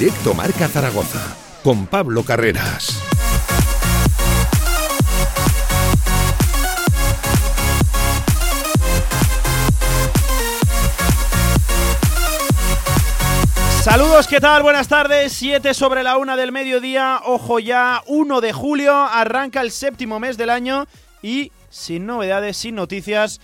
Directo Marca Zaragoza con Pablo Carreras. Saludos, ¿qué tal? Buenas tardes. 7 sobre la una del mediodía. Ojo ya, 1 de julio. Arranca el séptimo mes del año y sin novedades, sin noticias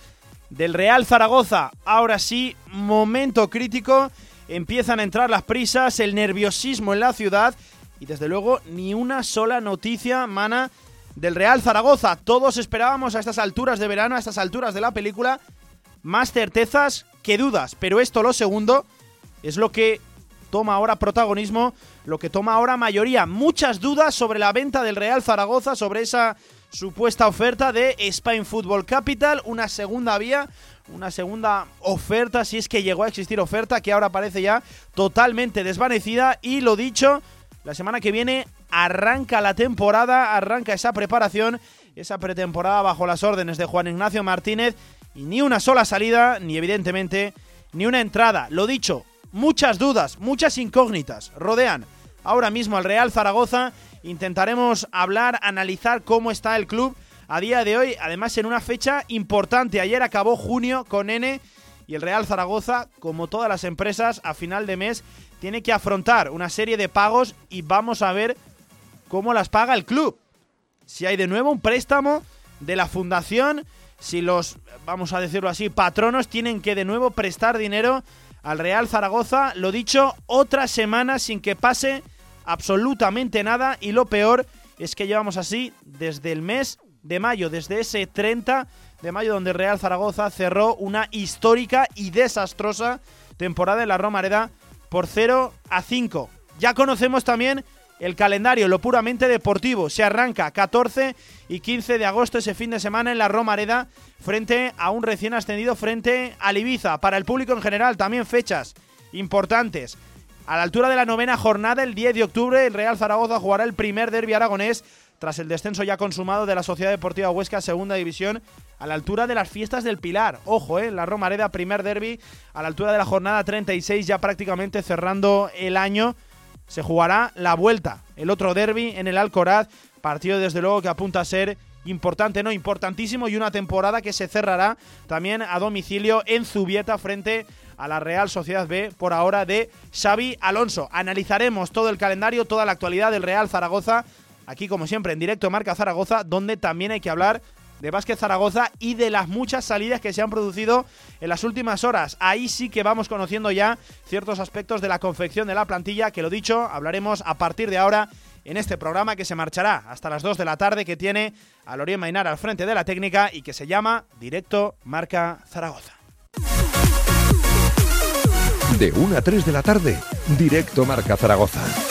del Real Zaragoza. Ahora sí, momento crítico. Empiezan a entrar las prisas, el nerviosismo en la ciudad y desde luego ni una sola noticia mana del Real Zaragoza. Todos esperábamos a estas alturas de verano, a estas alturas de la película, más certezas que dudas. Pero esto, lo segundo, es lo que toma ahora protagonismo, lo que toma ahora mayoría. Muchas dudas sobre la venta del Real Zaragoza, sobre esa supuesta oferta de Spain Football Capital, una segunda vía, una segunda oferta, si es que llegó a existir oferta, que ahora parece ya totalmente desvanecida. Y lo dicho, la semana que viene arranca la temporada, arranca esa preparación, esa pretemporada bajo las órdenes de Juan Ignacio Martínez. Y ni una sola salida, ni evidentemente ni una entrada. Lo dicho, muchas dudas, muchas incógnitas rodean ahora mismo al Real Zaragoza. Intentaremos hablar, analizar cómo está el club a día de hoy, además en una fecha importante. Ayer acabó junio con N y el Real Zaragoza, como todas las empresas, a final de mes tiene que afrontar una serie de pagos y vamos a ver cómo las paga el club. Si hay de nuevo un préstamo de la fundación, si los, vamos a decirlo así, patronos tienen que de nuevo prestar dinero al Real Zaragoza. Lo dicho, otra semana sin que pase absolutamente nada y lo peor es que llevamos así desde el mes de mayo, desde ese 30 de mayo donde Real Zaragoza cerró una histórica y desastrosa temporada en la Romareda por 0 a 5. Ya conocemos también el calendario, lo puramente deportivo. Se arranca 14 y 15 de agosto ese fin de semana en la Romareda frente a un recién ascendido frente al Ibiza. Para el público en general también fechas importantes. A la altura de la novena jornada, el 10 de octubre, el Real Zaragoza jugará el primer derby aragonés tras el descenso ya consumado de la Sociedad Deportiva Huesca Segunda División a la altura de las fiestas del Pilar. Ojo, eh, la Romareda primer derby a la altura de la jornada 36 ya prácticamente cerrando el año se jugará la vuelta, el otro derby en el Alcoraz, partido desde luego que apunta a ser importante, no importantísimo y una temporada que se cerrará también a domicilio en Zubieta frente a la Real Sociedad B por ahora de Xavi Alonso. Analizaremos todo el calendario, toda la actualidad del Real Zaragoza, aquí como siempre en directo Marca Zaragoza, donde también hay que hablar de Vázquez Zaragoza y de las muchas salidas que se han producido en las últimas horas. Ahí sí que vamos conociendo ya ciertos aspectos de la confección de la plantilla, que lo dicho, hablaremos a partir de ahora en este programa que se marchará hasta las 2 de la tarde, que tiene a Lorien Mainar al frente de la técnica y que se llama Directo Marca Zaragoza. De 1 a 3 de la tarde, Directo Marca Zaragoza.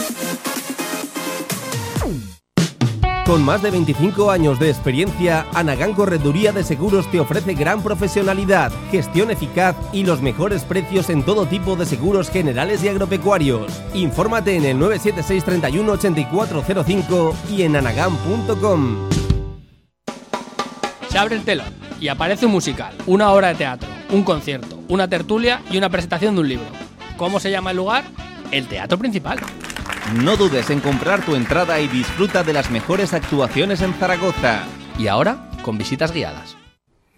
Con más de 25 años de experiencia, Anagán Correduría de Seguros te ofrece gran profesionalidad, gestión eficaz y los mejores precios en todo tipo de seguros generales y agropecuarios. Infórmate en el 976 31 8405 y en anagán.com. Se abre el telón y aparece un musical, una obra de teatro, un concierto, una tertulia y una presentación de un libro. ¿Cómo se llama el lugar? El Teatro Principal. No dudes en comprar tu entrada y disfruta de las mejores actuaciones en Zaragoza. Y ahora, con visitas guiadas.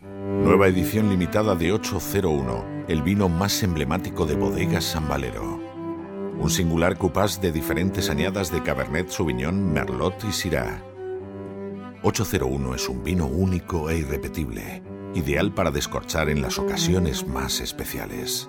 Nueva edición limitada de 801, el vino más emblemático de Bodegas San Valero. Un singular cupás de diferentes añadas de Cabernet Sauvignon, Merlot y Syrah. 801 es un vino único e irrepetible, ideal para descorchar en las ocasiones más especiales.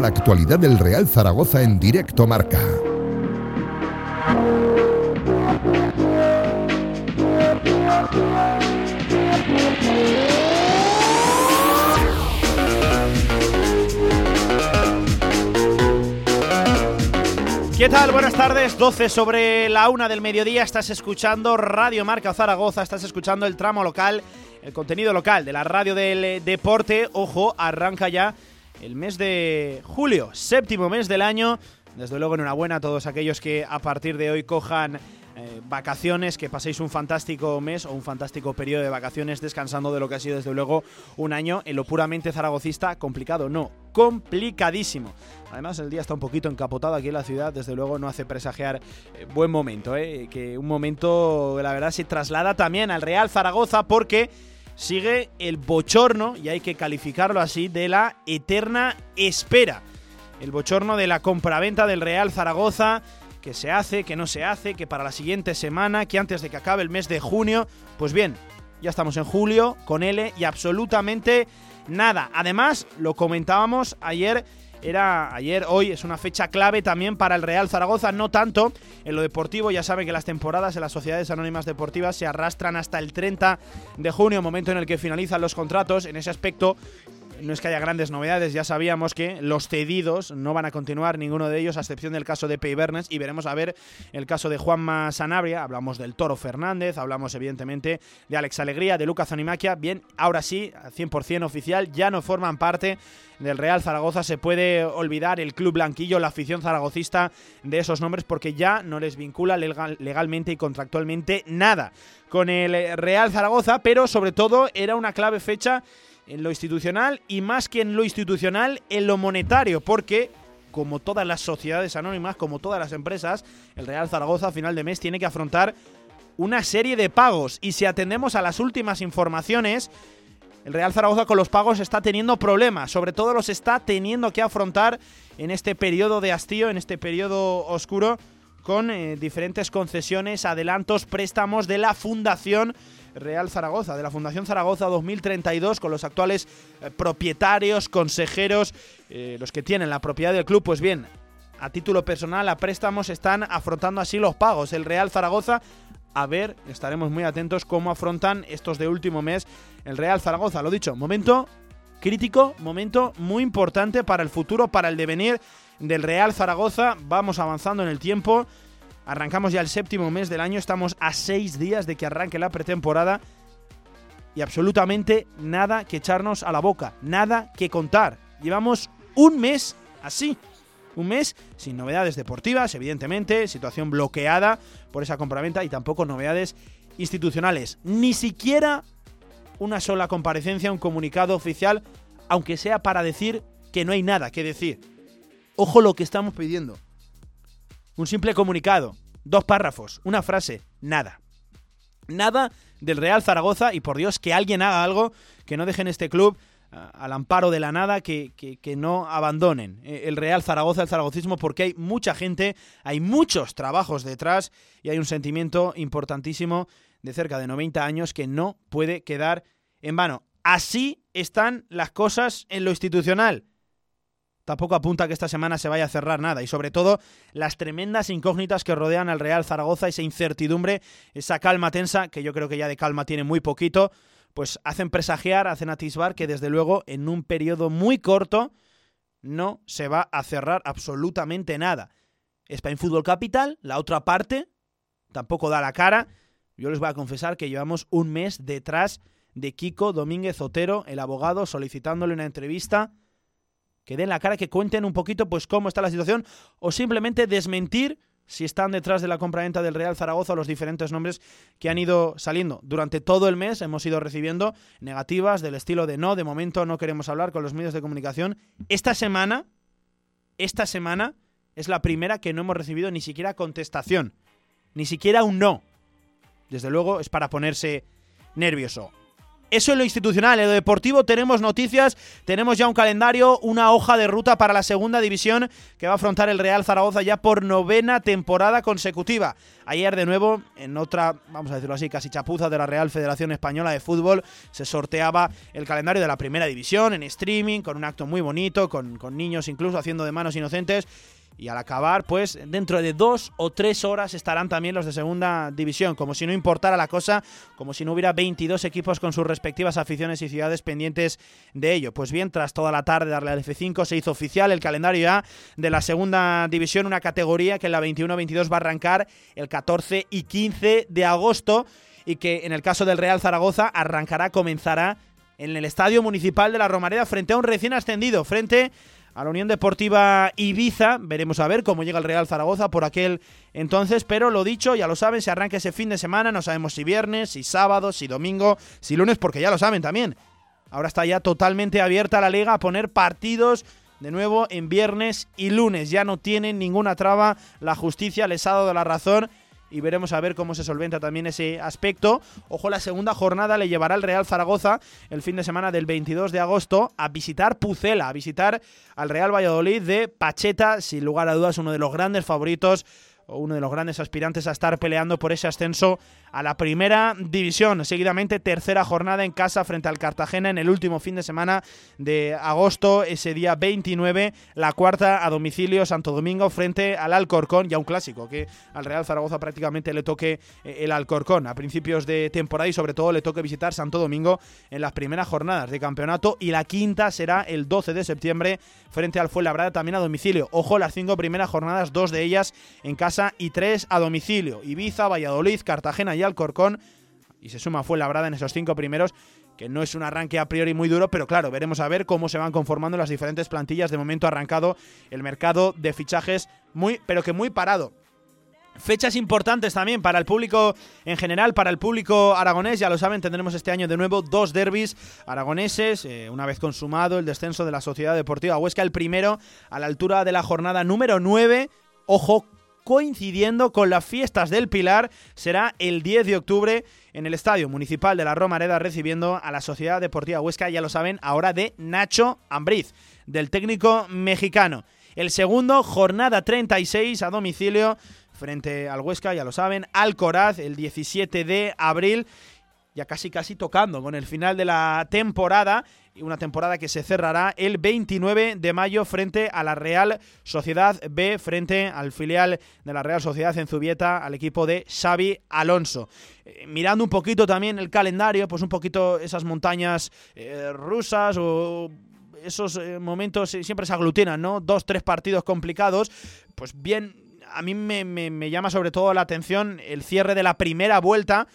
La actualidad del Real Zaragoza en directo marca. ¿Qué tal? Buenas tardes, 12 sobre la una del mediodía, estás escuchando Radio Marca Zaragoza, estás escuchando el tramo local, el contenido local de la radio del deporte. Ojo, arranca ya el mes de julio, séptimo mes del año. Desde luego, enhorabuena a todos aquellos que a partir de hoy cojan eh, vacaciones, que paséis un fantástico mes o un fantástico periodo de vacaciones descansando de lo que ha sido desde luego un año en lo puramente zaragocista complicado, no, complicadísimo. Además el día está un poquito encapotado aquí en la ciudad, desde luego no hace presagiar eh, buen momento, eh, que un momento la verdad se traslada también al Real Zaragoza porque sigue el bochorno, y hay que calificarlo así, de la eterna espera. El bochorno de la compraventa del Real Zaragoza que se hace, que no se hace, que para la siguiente semana, que antes de que acabe el mes de junio. Pues bien, ya estamos en julio con L y absolutamente nada. Además, lo comentábamos ayer. Era ayer, hoy es una fecha clave también para el Real Zaragoza, no tanto en lo deportivo, ya saben que las temporadas en las sociedades anónimas deportivas se arrastran hasta el 30 de junio, momento en el que finalizan los contratos. En ese aspecto, no es que haya grandes novedades, ya sabíamos que los cedidos no van a continuar ninguno de ellos, a excepción del caso de Pei Bernes, y veremos a ver el caso de Juanma Sanabria, hablamos del Toro Fernández, hablamos evidentemente de Alex Alegría, de Lucas Zonimaquia, bien, ahora sí, 100% oficial, ya no forman parte del Real Zaragoza, se puede olvidar el club blanquillo, la afición zaragocista de esos nombres, porque ya no les vincula legalmente y contractualmente nada con el Real Zaragoza, pero sobre todo era una clave fecha en lo institucional y más que en lo institucional, en lo monetario, porque como todas las sociedades anónimas, como todas las empresas, el Real Zaragoza a final de mes tiene que afrontar una serie de pagos. Y si atendemos a las últimas informaciones, el Real Zaragoza con los pagos está teniendo problemas, sobre todo los está teniendo que afrontar en este periodo de hastío, en este periodo oscuro, con eh, diferentes concesiones, adelantos, préstamos de la Fundación Real Zaragoza, de la Fundación Zaragoza 2032, con los actuales eh, propietarios, consejeros, eh, los que tienen la propiedad del club, pues bien, a título personal, a préstamos, están afrontando así los pagos. El Real Zaragoza, a ver, estaremos muy atentos cómo afrontan estos de último mes el Real Zaragoza. Lo dicho, momento crítico, momento muy importante para el futuro, para el devenir del Real Zaragoza. Vamos avanzando en el tiempo. Arrancamos ya el séptimo mes del año, estamos a seis días de que arranque la pretemporada y absolutamente nada que echarnos a la boca, nada que contar. Llevamos un mes así, un mes sin novedades deportivas, evidentemente, situación bloqueada por esa compraventa y tampoco novedades institucionales. Ni siquiera una sola comparecencia, un comunicado oficial, aunque sea para decir que no hay nada que decir. Ojo lo que estamos pidiendo. Un simple comunicado, dos párrafos, una frase, nada. Nada del Real Zaragoza y por Dios que alguien haga algo que no dejen este club ah, al amparo de la nada, que, que, no abandonen eh, el Real Zaragoza, el zaragocismo, porque hay mucha gente, hay muchos trabajos detrás y hay un sentimiento importantísimo de cerca de 90 años que no puede quedar en vano. Así están las cosas en lo institucional tampoco apunta que esta semana se vaya a cerrar nada. Y sobre todo, las tremendas incógnitas que rodean al Real Zaragoza, esa incertidumbre, esa calma tensa, que yo creo que ya de calma tiene muy poquito, pues hacen presagiar, hacen atisbar que desde luego en un periodo muy corto no se va a cerrar absolutamente nada. Spain Football Capital, la otra parte, tampoco da la cara. Yo les voy a confesar que llevamos un mes detrás de Kiko Domínguez Otero, el abogado, solicitándole una entrevista que den la cara, que cuenten un poquito pues cómo está la situación o simplemente desmentir si están detrás de la compraventa del Real Zaragoza los diferentes nombres que han ido saliendo. Durante todo el mes hemos ido recibiendo negativas del estilo de no, de momento no queremos hablar con los medios de comunicación. Esta semana, esta semana es la primera que no hemos recibido ni siquiera contestación, ni siquiera un no. Desde luego es para ponerse nervioso. Eso es lo institucional. En lo deportivo tenemos noticias, tenemos ya un calendario, una hoja de ruta para la segunda división que va a afrontar el Real Zaragoza ya por novena temporada consecutiva. Ayer de nuevo, en otra, vamos a decirlo así, casi chapuza de la Real Federación Española de Fútbol, se sorteaba el calendario de la primera división en streaming, con un acto muy bonito, con, con niños incluso haciendo de manos inocentes. Y al acabar, pues dentro de dos o tres horas estarán también los de segunda división, como si no importara la cosa, como si no hubiera 22 equipos con sus respectivas aficiones y ciudades pendientes de ello. Pues bien, tras toda la tarde darle al F5 se hizo oficial el calendario ya de la segunda división, una categoría que en la 21-22 va a arrancar el 14 y 15 de agosto y que en el caso del Real Zaragoza arrancará, comenzará en el Estadio Municipal de la Romareda frente a un recién ascendido, frente a la Unión Deportiva Ibiza. Veremos a ver cómo llega el Real Zaragoza por aquel entonces, pero lo dicho, ya lo saben, se arranca ese fin de semana, no sabemos si viernes, si sábado, si domingo, si lunes, porque ya lo saben también. Ahora está ya totalmente abierta la liga a poner partidos de nuevo en viernes y lunes. Ya no tienen ninguna traba, la justicia les ha dado la razón y veremos a ver cómo se solventa también ese aspecto. Ojo, la segunda jornada le llevará al Real Zaragoza el fin de semana del 22 de agosto a visitar Pucela, a visitar al Real Valladolid de Pacheta, sin lugar a dudas uno de los grandes favoritos uno de los grandes aspirantes a estar peleando por ese ascenso a la primera división. Seguidamente, tercera jornada en casa frente al Cartagena en el último fin de semana de agosto, ese día 29. La cuarta a domicilio Santo Domingo frente al Alcorcón, ya un clásico que al Real Zaragoza prácticamente le toque eh, el Alcorcón a principios de temporada y sobre todo le toque visitar Santo Domingo en las primeras jornadas de campeonato. Y la quinta será el 12 de septiembre frente al Fuenlabrada también a domicilio. Ojo, las cinco primeras jornadas, dos de ellas en casa y tres a domicilio. Ibiza, Valladolid, Cartagena y Alcorcón. Y se suma Fuenlabrada en esos cinco primeros que no es un arranque a priori muy duro, pero claro, veremos a ver cómo se van conformando las diferentes plantillas. De momento arrancado el mercado de fichajes muy, pero que muy parado. Fechas importantes también para el público en general, para el público aragonés. Ya lo saben, tendremos este año de nuevo dos derbis aragoneses. Eh, una vez consumado el descenso de la Sociedad Deportiva Huesca, el primero a la altura de la jornada número 9. Ojo, coincidiendo con las fiestas del Pilar, será el 10 de octubre en el Estadio Municipal de la Romareda recibiendo a la Sociedad Deportiva Huesca, ya lo saben, ahora de Nacho Ambriz, del técnico mexicano. El segundo, jornada 36 a domicilio frente al Huesca, ya lo saben, Alcoraz el 17 de abril, ya casi casi tocando con el final de la temporada una temporada que se cerrará el 29 de mayo frente a la Real Sociedad B, frente al filial de la Real Sociedad en Zubieta, al equipo de Xavi Alonso. Eh, mirando un poquito también el calendario, pues un poquito esas montañas eh, rusas o esos eh, momentos siempre se aglutinan, ¿no? Dos, tres partidos complicados, pues bien a mí me, llama sobre todo la atención el cierre de la primera vuelta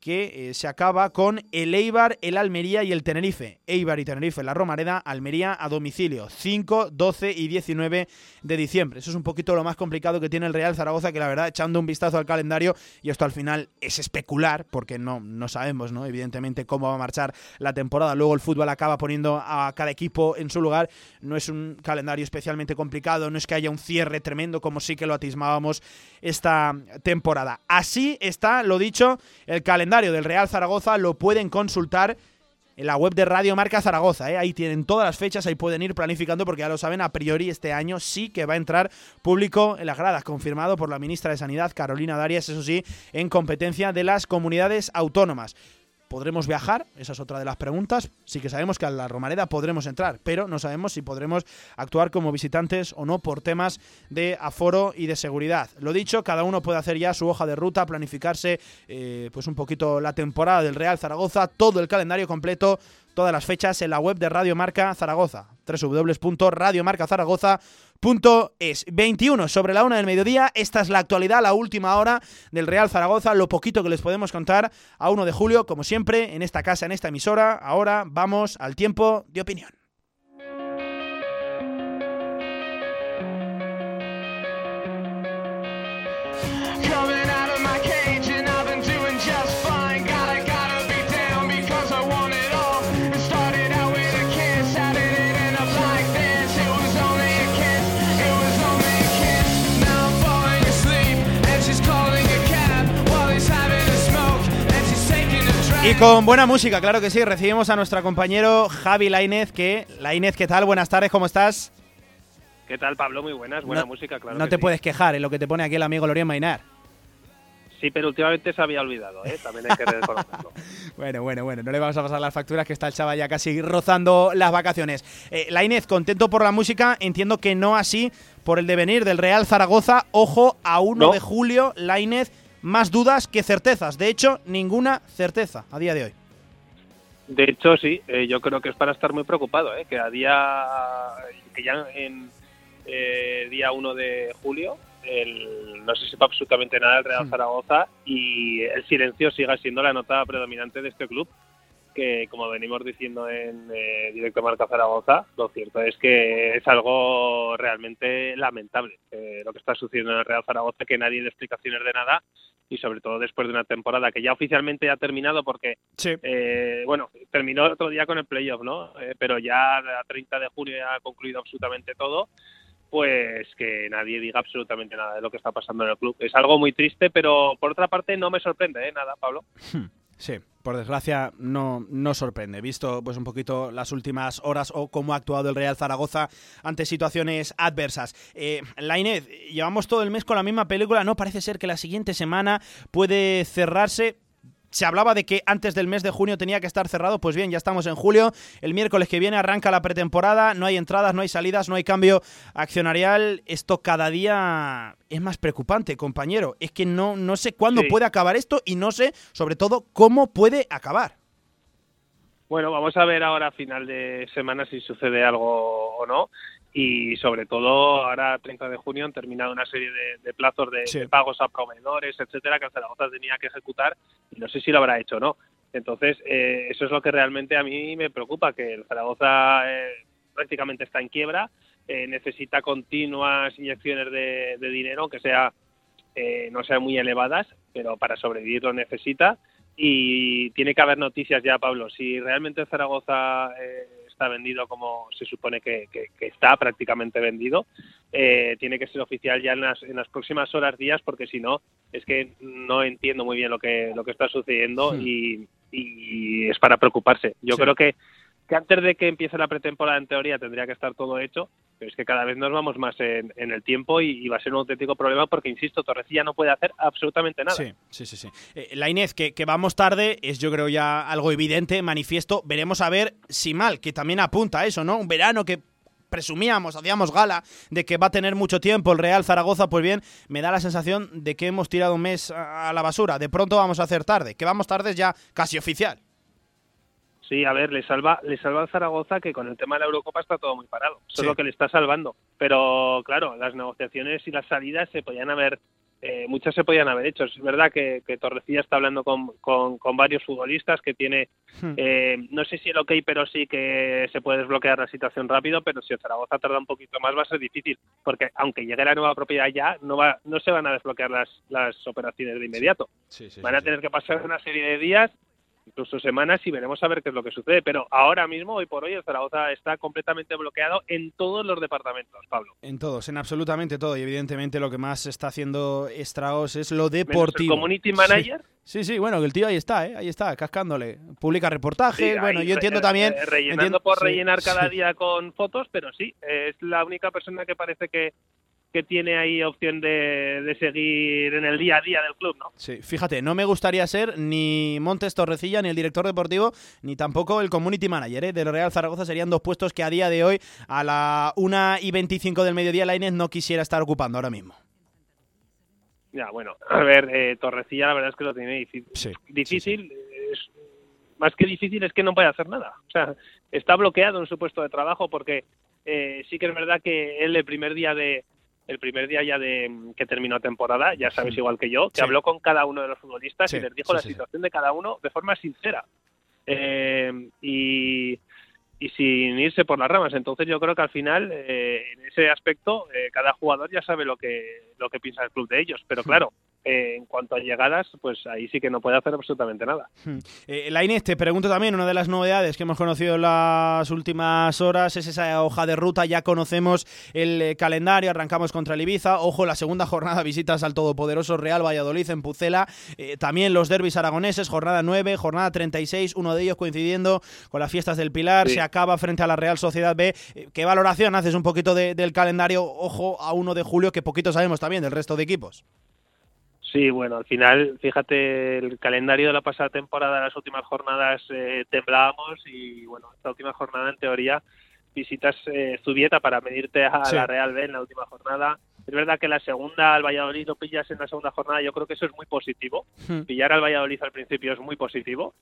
que eh, se acaba con el Eibar, el Almería y el Tenerife. Eibar y Tenerife, la Romareda, Almería a domicilio, 5, 12 y 19 de diciembre. Eso es un poquito lo más complicado que tiene el Real Zaragoza, que la verdad, echando un vistazo al calendario, y esto al final es especular, porque no, no sabemos, ¿no? Evidentemente, cómo va a marchar la temporada. Luego el fútbol acaba poniendo a cada equipo en su lugar. No es un calendario especialmente complicado, no es que haya un cierre tremendo como sí que lo atismábamos esta temporada. Así está, lo dicho, el calendario del Real Zaragoza lo pueden consultar en la web de Radio Marca Zaragoza. ¿eh? Ahí tienen todas las fechas, ahí pueden ir planificando porque ya lo saben, a priori este año sí que va a entrar público en las gradas, confirmado por la ministra de Sanidad, Carolina Darias, eso sí, en competencia de las comunidades autónomas. ¿Podremos viajar? Esa es otra de las preguntas. Sí que sabemos que a la Romareda podremos entrar, pero no sabemos si podremos actuar como visitantes o no por temas de aforo y de seguridad. Lo dicho, cada uno puede hacer ya su hoja de ruta, planificarse eh, pues un poquito la temporada del Real Zaragoza, todo el calendario completo, todas las fechas en la web de Radio Marca Zaragoza, www.radiomarcazaragoza.com Punto es 21 sobre la una del mediodía. Esta es la actualidad, la última hora del Real Zaragoza, lo poquito que les podemos contar a 1 de julio, como siempre, en esta casa, en esta emisora. Ahora vamos al tiempo de opinión. Con buena música, claro que sí, recibimos a nuestro compañero Javi Lainez, que Lainez, ¿qué tal? Buenas tardes, ¿cómo estás? ¿Qué tal, Pablo? Muy buenas, buena música, claro. No te puedes quejar en lo que te pone aquí el amigo Lorien Mainar. Sí, pero últimamente se había olvidado, ¿eh? también hay que reconocerlo. bueno, bueno, bueno, no le vamos a pasar las facturas que está el chaval ya casi rozando las vacaciones. Eh, la Inés, contento por la música, entiendo que no así por el devenir del Real Zaragoza. Ojo, a 1 de julio, la Inés, más dudas que certezas. De hecho, ninguna certeza a día de hoy. De hecho, sí, eh, yo creo que es para estar muy preocupado, ¿eh? que a día, que ya en eh, día 1 de julio el, no se sepa absolutamente nada del Real hmm. Zaragoza y el silencio siga siendo la nota predominante de este club que como venimos diciendo en eh, directo Marca Zaragoza, lo cierto es que es algo realmente lamentable eh, lo que está sucediendo en el Real Zaragoza, que nadie da explicaciones de nada y sobre todo después de una temporada que ya oficialmente ha terminado porque, eh, bueno, terminó otro día con el playoff, ¿no? pero ya a 30 de junio ha concluido absolutamente todo pues que nadie diga absolutamente nada de lo que está pasando en el club. Es algo muy triste, pero por otra parte no me sorprende, ¿eh? Nada, Pablo. Hmm, sí, por desgracia no, no sorprende, visto pues un poquito las últimas horas o cómo ha actuado el Real Zaragoza ante situaciones adversas. Eh, la Inés, llevamos todo el mes con la misma película, no parece ser que la siguiente semana puede cerrarse se hablaba de que antes del mes de junio tenía que estar cerrado, pues bien, ya estamos en julio, el miércoles que viene arranca la pretemporada, no hay entradas, no hay salidas, no hay cambio accionarial, esto cada día es más preocupante, compañero, es que no, no sé cuándo puede acabar esto y no sé, sobre todo, cómo puede acabar. Bueno, vamos a ver ahora a final de semana si sucede algo o no y sobre todo ahora 30 de junio han terminado una serie de, plazos de, pagos a proveedores, etcétera, que el Zaragoza tenía que ejecutar y no sé si lo habrá hecho o no. Entonces, eh, eso es lo que realmente a mí me preocupa, que el Zaragoza eh, prácticamente está en quiebra, eh, necesita continuas inyecciones de, dinero, aunque sea no sean muy elevadas, pero para sobrevivir lo necesita y tiene que haber noticias ya, Pablo. Si realmente el Zaragoza está vendido como se supone que, está prácticamente vendido, eh, tiene que ser oficial ya en las, en las próximas horas, días, porque si no, es que no entiendo muy bien lo que, lo que está sucediendo hmm. y, es para preocuparse. Yo creo que que antes de que empiece la pretemporada en teoría tendría que estar todo hecho, pero es que cada vez nos vamos más en, el tiempo y, va a ser un auténtico problema porque, insisto, Torrecilla no puede hacer absolutamente nada. Sí, sí, sí. sí. Eh, la Inés, que, vamos tarde, es yo creo ya algo evidente, manifiesto. Veremos a ver si mal, que también apunta a eso, ¿no? Un verano que presumíamos, hacíamos gala de que va a tener mucho tiempo el Real Zaragoza, pues bien, me da la sensación de que hemos tirado un mes a la basura. De pronto vamos a hacer tarde, que vamos tarde es ya casi oficial. Sí, a ver, le salva, le salva al Zaragoza que con el tema de la Eurocopa está todo muy parado. Eso es lo que le está salvando. Pero claro, las negociaciones y las salidas se podían haber, eh, muchas se podían haber hecho. Es verdad que, que Torrecilla está hablando con, con, varios futbolistas que tiene, hmm. eh, no sé si el ok, pero sí que se puede desbloquear la situación rápido. Pero si el Zaragoza tarda un poquito más, va a ser difícil, porque aunque llegue la nueva propiedad ya, no va, no se van a desbloquear las, las operaciones de inmediato. van a tener que pasar una serie de días incluso semanas y veremos a ver qué es lo que sucede. Pero ahora mismo, hoy por hoy, el Zaragoza está completamente bloqueado en todos los departamentos, Pablo. En todos, en absolutamente todo. Y evidentemente lo que más está haciendo estragos es lo deportivo. community manager? Sí. sí, bueno, que el tío ahí está, ¿eh? ahí está, cascándole. Publica reportajes, bueno, yo entiendo también... Eh, rellenando por rellenar cada día con fotos, pero sí, es la única persona que parece que que tiene ahí opción de, seguir en el día a día del club, ¿no? Sí, fíjate, no me gustaría ser ni Montes Torrecilla, ni el director deportivo, ni tampoco el community manager ¿eh? del Real Zaragoza. Serían dos puestos que a día de hoy, a la 1 y 25 del mediodía, la Inés no quisiera estar ocupando ahora mismo. Ya, bueno, a ver, eh, Torrecilla la verdad es que lo tiene difícil. difícil, más que difícil es que no puede hacer nada. O sea, está bloqueado en su puesto de trabajo porque eh, sí que es verdad que él el primer día de, el primer día ya de que terminó temporada, ya sabes igual que yo, que habló con cada uno de los futbolistas y les dijo la situación de cada uno de forma sincera. Eh, y, y sin irse por las ramas. Entonces yo creo que al final, eh, en ese aspecto, eh, cada jugador ya sabe lo que, lo que piensa el club de ellos. Pero claro, eh, en cuanto a llegadas, pues ahí sí que no puede hacer absolutamente nada. Hmm. Eh, Lainez, te pregunto también, una de las novedades que hemos conocido en las últimas horas es esa hoja de ruta, ya conocemos el eh, calendario, arrancamos contra el Ibiza, ojo, la segunda jornada visitas al todopoderoso Real Valladolid en Pucela, eh, también los derbis aragoneses, jornada 9, jornada 36, uno de ellos coincidiendo con las fiestas del Pilar, Sí. se acaba frente a la Real Sociedad B. ¿Qué valoración haces un poquito de- del calendario, ojo, a 1 de julio, que poquito sabemos también del resto de equipos? Sí, bueno, al final, fíjate, el calendario de la pasada temporada, las últimas jornadas eh, temblábamos y bueno, esta última jornada en teoría visitas eh, Zubieta para medirte a Sí. la Real B en la última jornada. Es verdad que la segunda al Valladolid lo pillas en la segunda jornada, yo creo que eso es muy positivo. Hmm. Pillar al Valladolid al principio es muy positivo,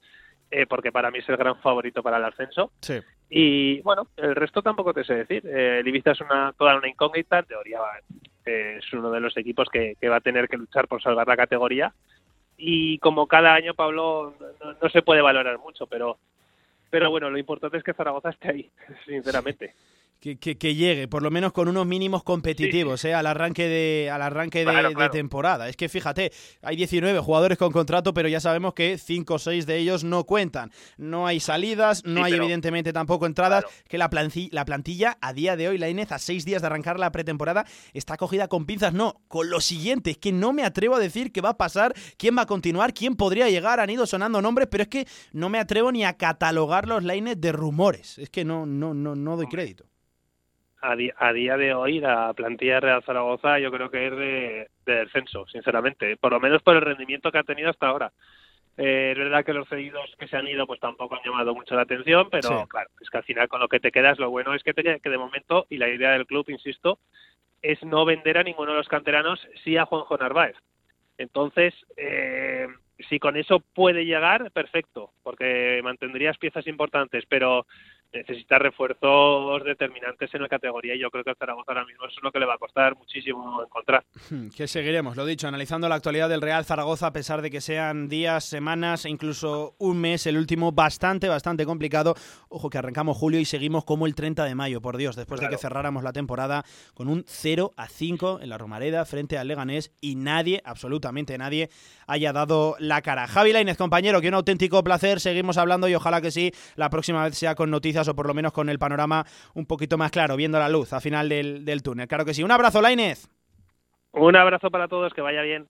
eh, porque para mí es el gran favorito para el ascenso. Sí. Y bueno, el resto tampoco te sé decir. Eh, el Ibiza es una, toda una incógnita. En teoría va- eh, es uno de los equipos que, que va a tener que luchar por salvar la categoría. Y como cada año, Pablo, no, no se puede valorar mucho, pero, pero bueno, lo importante es que Zaragoza esté ahí, sinceramente. Que, que- que llegue, por lo menos con unos mínimos competitivos, ¿eh? al arranque de al arranque de, Claro, de claro. temporada. Es que fíjate, hay 19 jugadores con contrato, pero ya sabemos que 5 o 6 de ellos no cuentan. No hay salidas, no Sí, hay pero- evidentemente tampoco entradas. Claro. Que la, plantilla a día de hoy, la Inez, a 6 días de arrancar la pretemporada, está cogida con pinzas. No, con lo siguiente, es que no me atrevo a decir qué va a pasar, quién va a continuar, quién podría llegar. Han ido sonando nombres, pero es que no me atrevo ni a catalogar los Laines de rumores. Es que no, no, no, no doy crédito. A, di- a día de hoy, la plantilla de Real Zaragoza yo creo que es de, de descenso, sinceramente. Por lo menos por el rendimiento que ha tenido hasta ahora. Eh, es verdad que los seguidos que se han ido pues tampoco han llamado mucho la atención, pero Sí. claro, es que al final con lo que te quedas, lo bueno es que, te, que de momento, y la idea del club, insisto, es no vender a ninguno de los canteranos, sí a Juanjo Narváez. Entonces, eh, si con eso puede llegar, perfecto, porque mantendrías piezas importantes, pero necesita refuerzos determinantes en la categoría y yo creo que al Zaragoza ahora mismo eso es lo que le va a costar muchísimo encontrar. Que seguiremos, lo dicho, analizando la actualidad del Real Zaragoza, a pesar de que sean días, semanas e incluso un mes, el último bastante, bastante complicado. Ojo que arrancamos julio y seguimos como el 30 de mayo, por Dios, después de que cerráramos la temporada con un 0 a 5 en la Romareda frente al Leganés y nadie, absolutamente nadie, haya dado la cara. Javi Lainez, compañero, que un auténtico placer, seguimos hablando y ojalá que sí, la próxima vez sea con noticias o por lo menos con el panorama un poquito más claro, viendo la luz al final del, del túnel. Claro que sí. Un abrazo, Lainez. Un abrazo para todos, que vaya bien.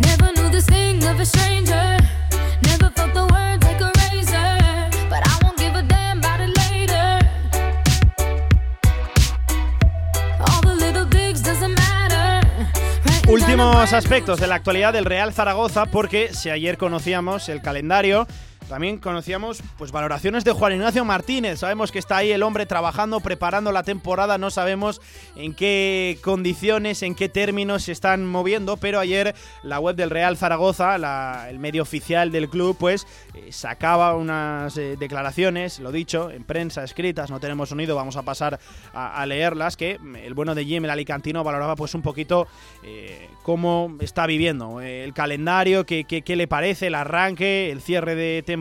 Never knew this thing of a stranger. Últimos aspectos de la actualidad del Real Zaragoza, porque si ayer conocíamos el calendario, también conocíamos pues valoraciones de Juan Ignacio Martínez. Sabemos que está ahí el hombre trabajando, preparando la temporada, no sabemos en qué condiciones, en qué términos se están moviendo, pero ayer la web del Real Zaragoza, el medio oficial del club, pues eh, sacaba unas eh, declaraciones, lo dicho, en prensa escritas, no tenemos sonido, vamos a pasar a, leerlas, que el bueno de Jim, el alicantino, valoraba pues un poquito eh, cómo está viviendo el calendario, qué, qué- qué le parece, el arranque, el cierre de temporada.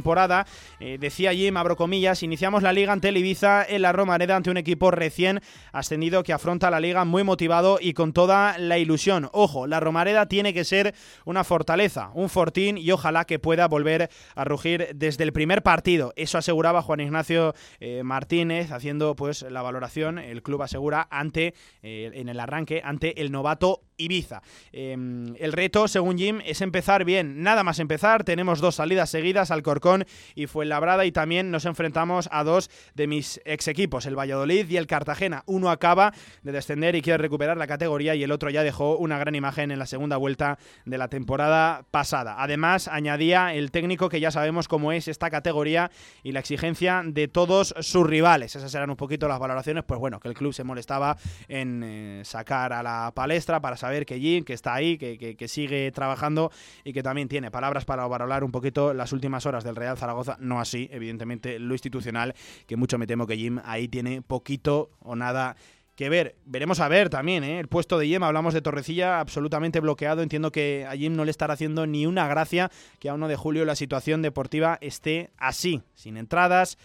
Eh, decía Jim, abro comillas, iniciamos la liga ante el Ibiza en la Romareda ante un equipo recién ascendido que afronta la liga muy motivado y con toda la ilusión. Ojo, la Romareda tiene que ser una fortaleza, un fortín y ojalá que pueda volver a rugir desde el primer partido. Eso aseguraba Juan Ignacio eh, Martínez haciendo pues la valoración, el club asegura ante eh, en el arranque ante el novato Ibiza. Eh, el reto, según Jim, es empezar bien. Nada más empezar, tenemos dos salidas seguidas, Alcorcón y Fuenlabrada, y también nos enfrentamos a dos de mis ex equipos, el Valladolid y el Cartagena. Uno acaba de descender y quiere recuperar la categoría, y el otro ya dejó una gran imagen en la segunda vuelta de la temporada pasada. Además, añadía el técnico que ya sabemos cómo es esta categoría y la exigencia de todos sus rivales. Esas eran un poquito las valoraciones, pues bueno, que el club se molestaba en eh, sacar a la palestra para saber que Jim, que está ahí, que, que- que sigue trabajando y que también tiene palabras para valorar un poquito las últimas horas del Real Zaragoza. No así, evidentemente, lo institucional, que mucho me temo que Jim ahí tiene poquito o nada que ver. Veremos a ver también, ¿eh? El puesto de Yema, hablamos de Torrecilla, absolutamente bloqueado. Entiendo que a Jim no le estará haciendo ni una gracia que a 1 de julio la situación deportiva esté así, sin entradas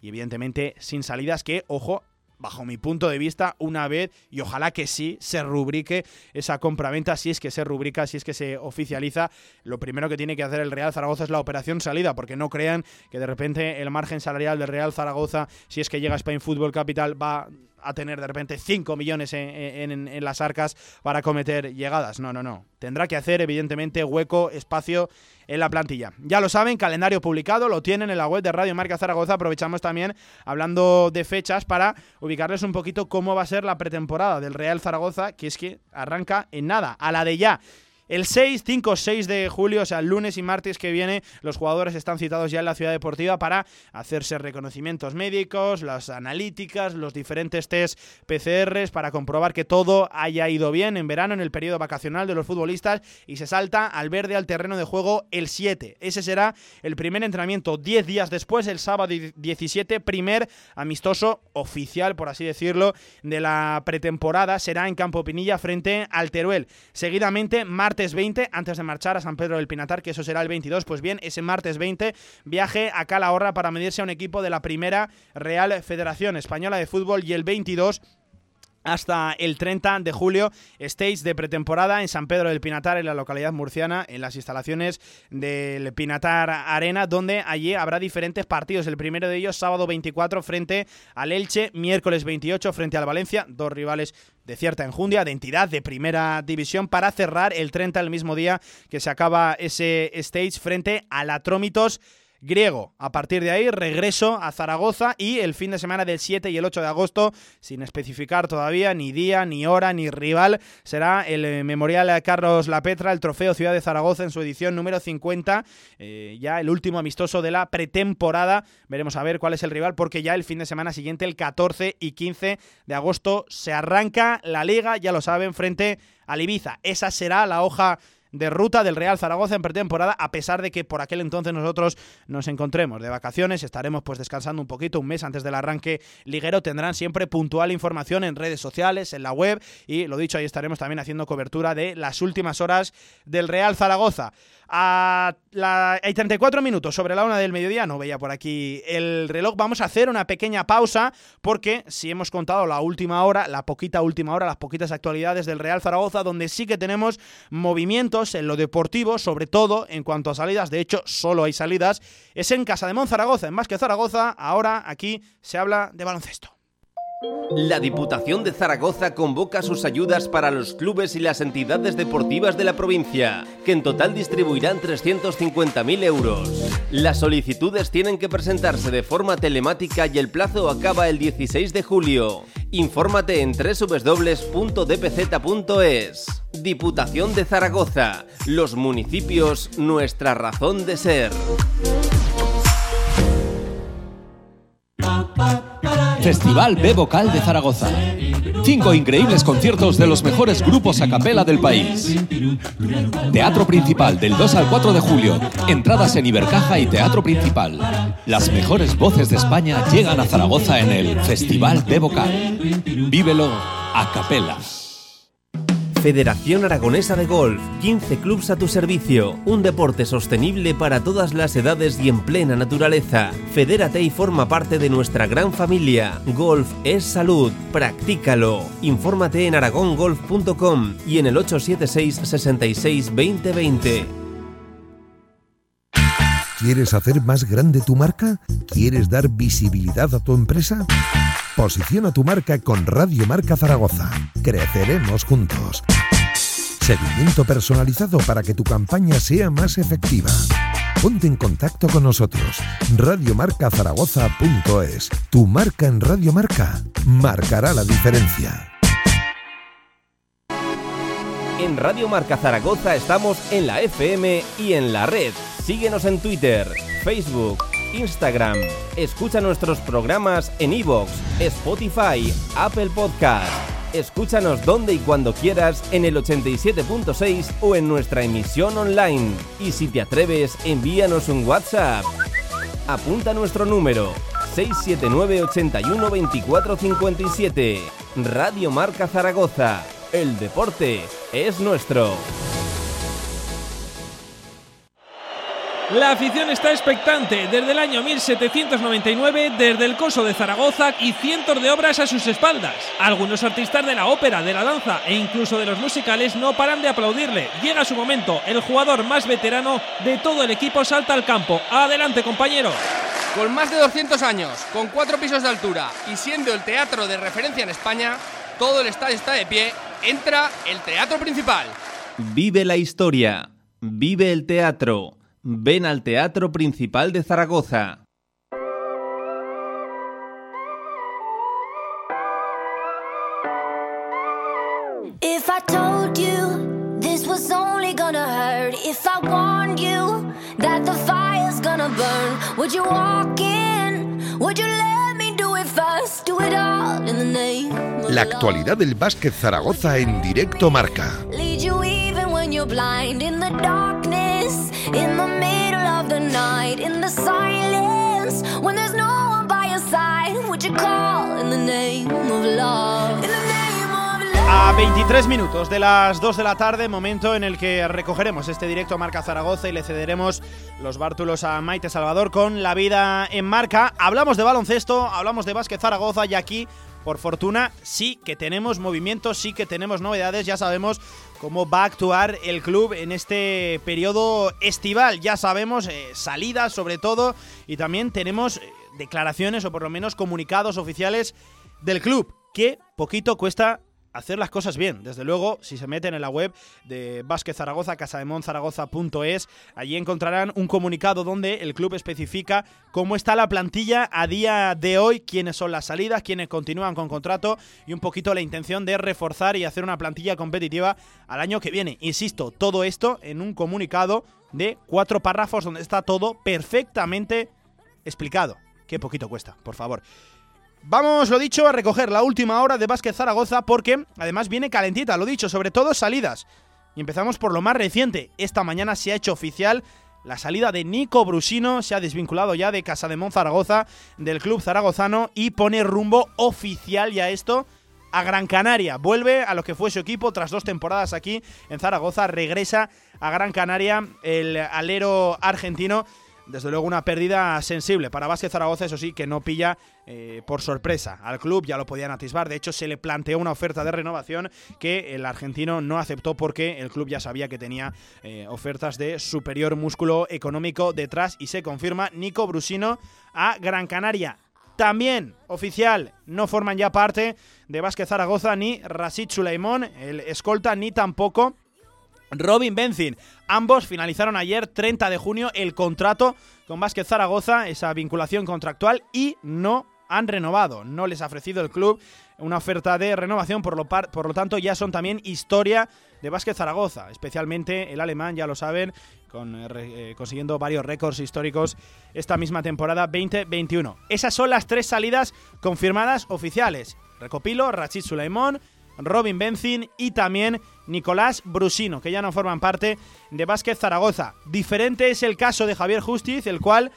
y evidentemente sin salidas que, ojo, bajo mi punto de vista, una vez, y ojalá que sí, se rubrique esa compraventa, si es que se rubrica, si es que se oficializa, lo primero que tiene que hacer el Real Zaragoza es la operación salida, porque no crean que de repente el margen salarial del Real Zaragoza, si es que llega a Spain Football Capital, va a tener de repente 5 millones en, en- las arcas para cometer llegadas. No, no, no. Tendrá que hacer, evidentemente, hueco, espacio en la plantilla. Ya lo saben, calendario publicado, lo tienen en la web de Radio Marca Zaragoza. Aprovechamos también, hablando de fechas, para ubicarles un poquito cómo va a ser la pretemporada del Real Zaragoza, que es que arranca en nada, a la de ya. El 6, 5, 6 de julio, o sea, lunes y martes que viene, los jugadores están citados ya en la ciudad deportiva para hacerse reconocimientos médicos, las analíticas, los diferentes test PCRs para comprobar que todo haya ido bien en verano, en el periodo vacacional de los futbolistas y se salta al verde al terreno de juego el 7. Ese será el primer entrenamiento 10 días después, el sábado 17, primer amistoso oficial, por así decirlo, de la pretemporada. Será en Campo Pinilla frente al Teruel. Seguidamente, martes 20, antes de marchar a San Pedro del Pinatar, que eso será el 22, pues bien, ese martes 20, viaje a Calahorra para medirse a un equipo de la primera Real Federación Española de Fútbol. Y el 22 hasta el 30 de julio, stage de pretemporada en San Pedro del Pinatar, en la localidad murciana, en las instalaciones del Pinatar Arena, donde allí habrá diferentes partidos. El primero de ellos, sábado 24, frente al Elche, miércoles 28, frente al Valencia, dos rivales de cierta enjundia, de entidad de primera división, para cerrar el 30, el mismo día que se acaba ese stage, frente al Atrómitos griego. A partir de ahí, regreso a Zaragoza y el fin de semana del 7 y el 8 de agosto, sin especificar todavía ni día, ni hora, ni rival, será el eh, Memorial Carlos Lapetra, el Trofeo Ciudad de Zaragoza en su edición número 50, eh, ya el último amistoso de la pretemporada. Veremos a ver cuál es el rival, porque ya el fin de semana siguiente, el 14 y 15 de agosto, se arranca la liga, ya lo saben, frente al Ibiza. Esa será la hoja de ruta del Real Zaragoza en pretemporada, a pesar de que por aquel entonces nosotros nos encontremos de vacaciones, estaremos pues descansando un poquito, un mes antes del arranque liguero, tendrán siempre puntual información en redes sociales, en la web y lo dicho, ahí estaremos también haciendo cobertura de las últimas horas del Real Zaragoza. A la, hay 34 minutos sobre la una del mediodía, no veía por aquí el reloj, vamos a hacer una pequeña pausa porque si hemos contado la última hora, la poquita última hora, las poquitas actualidades del Real Zaragoza, donde sí que tenemos movimientos en lo deportivo, sobre todo en cuanto a salidas, de hecho solo hay salidas, es en Casa de Mon Zaragoza, en más que Zaragoza, ahora aquí se habla de baloncesto. La Diputación de Zaragoza convoca sus ayudas para los clubes y las entidades deportivas de la provincia, que en total distribuirán 350.000 euros. Las solicitudes tienen que presentarse de forma telemática y el plazo acaba el 16 de julio. Infórmate en www.dpz.es. Diputación de Zaragoza. Los municipios, nuestra razón de ser. Festival B Vocal de Zaragoza. Cinco increíbles conciertos de los mejores grupos a capela del país. Teatro Principal del 2 al 4 de julio. Entradas en Ibercaja y Teatro Principal. Las mejores voces de España llegan a Zaragoza en el Festival B Vocal. Vívelo a capela. Federación Aragonesa de Golf, 15 clubs a tu servicio, un deporte sostenible para todas las edades y en plena naturaleza. Fedérate y forma parte de nuestra gran familia. Golf es salud, practícalo. Infórmate en aragongolf.com y en el 876 66 2020. ¿Quieres hacer más grande tu marca? ¿Quieres dar visibilidad a tu empresa? Posiciona tu marca con Radio Marca Zaragoza. Creceremos juntos. Seguimiento personalizado para que tu campaña sea más efectiva. Ponte en contacto con nosotros. Radiomarcazaragoza.es. Tu marca en Radio Marca marcará la diferencia. En Radio Marca Zaragoza estamos en la FM y en la red. Síguenos en Twitter, Facebook, Instagram. Escucha nuestros programas en iVoox, Spotify, Apple Podcast. Escúchanos donde y cuando quieras en el 87.6 o en nuestra emisión online. Y si te atreves, envíanos un WhatsApp. Apunta nuestro número 679 81 24 57. Radio Marca Zaragoza. El deporte es nuestro. La afición está expectante desde el año 1799, desde el coso de Zaragoza y cientos de obras a sus espaldas. Algunos artistas de la ópera, de la danza e incluso de los musicales no paran de aplaudirle. Llega su momento, el jugador más veterano de todo el equipo salta al campo. Adelante compañero. Con más de 200 años, con cuatro pisos de altura y siendo el teatro de referencia en España, todo el estadio está de pie, entra el teatro principal. Vive la historia. Vive el teatro. Ven al Teatro Principal de Zaragoza. If I told you this was only gonna hurt, if I warned you that the fire's gonna burn, would you walk in? Would you let me do it first? Do it all in the name of La actualidad del básquet Zaragoza en directo marca. Lead you even when you're blind in the darkness, A 23 minutos de las 2 de la tarde, momento en el que recogeremos este directo a Marca Zaragoza y le cederemos los bártulos a Maite Salvador con la vida en marca. Hablamos de baloncesto, hablamos de básquet Zaragoza y aquí, por fortuna, sí que tenemos movimiento, sí que tenemos novedades. Ya sabemos cómo va a actuar el club en este periodo estival. Ya sabemos eh, salidas sobre todo y también tenemos eh, declaraciones o por lo menos comunicados oficiales del club que poquito cuesta hacer las cosas bien. Desde luego, si se meten en la web de Básquet Zaragoza, casademonzaragoza.es, allí encontrarán un comunicado donde el club especifica cómo está la plantilla a día de hoy, quiénes son las salidas, quiénes continúan con contrato y un poquito la intención de reforzar y hacer una plantilla competitiva al año que viene. Insisto, todo esto en un comunicado de cuatro párrafos donde está todo perfectamente explicado. Qué poquito cuesta, por favor. Vamos, lo dicho, a recoger la última hora de Básquet Zaragoza porque además viene calentita, lo dicho, sobre todo salidas. Y empezamos por lo más reciente. Esta mañana se ha hecho oficial la salida de Nico Brusino, se ha desvinculado ya de Casa de Zaragoza, del club zaragozano y pone rumbo oficial ya esto a Gran Canaria. Vuelve a lo que fue su equipo tras dos temporadas aquí en Zaragoza, regresa a Gran Canaria el alero argentino desde luego una pérdida sensible. Para Vázquez Zaragoza, eso sí, que no pilla eh, por sorpresa. Al club, ya lo podían atisbar, de hecho se le planteó una oferta de renovación que el argentino no aceptó porque el club ya sabía que tenía eh, ofertas de superior músculo económico detrás y se confirma Nico Brusino a Gran Canaria. También, oficial, no forman ya parte de Vázquez Zaragoza ni Rashid Suleimón, el escolta, ni tampoco Robin Benzin. Ambos finalizaron ayer, 30 de junio, el contrato con Vázquez Zaragoza, esa vinculación contractual, y no han renovado. No les ha ofrecido el club una oferta de renovación, por lo, tanto ya son también historia de Vázquez Zaragoza, especialmente el alemán, ya lo saben, con, eh, eh, consiguiendo varios récords históricos esta misma temporada 2021. Esas son las tres salidas confirmadas oficiales. Recopilo, Rachid Suleimón, Robin Benzin y también Nicolás Brusino, que ya no forman parte de Vázquez Zaragoza. Diferente es el caso de Javier Justiz, el cual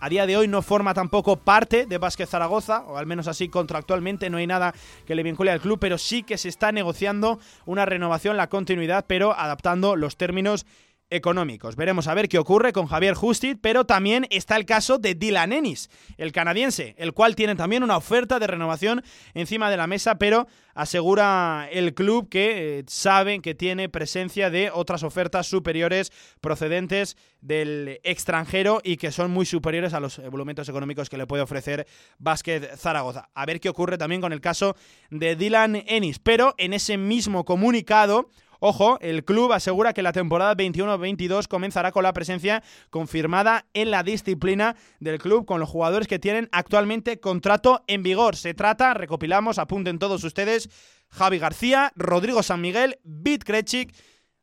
a día de hoy no forma tampoco parte de Vázquez Zaragoza, o al menos así contractualmente no hay nada que le vincule al club, pero sí que se está negociando una renovación, la continuidad, pero adaptando los términos económicos. Veremos a ver qué ocurre con Javier Justiz, pero también está el caso de Dylan Ennis, el canadiense, el cual tiene también una oferta de renovación encima de la mesa, pero asegura el club que eh, saben que tiene presencia de otras ofertas superiores procedentes del extranjero y que son muy superiores a los volumentos económicos que le puede ofrecer Vázquez Zaragoza. A ver qué ocurre también con el caso de Dylan Ennis, pero en ese mismo comunicado Ojo, el club asegura que la temporada 21-22 comenzará con la presencia confirmada en la disciplina del club con los jugadores que tienen actualmente contrato en vigor. Se trata, recopilamos, apunten todos ustedes, Javi García, Rodrigo San Miguel, Bit Krechik,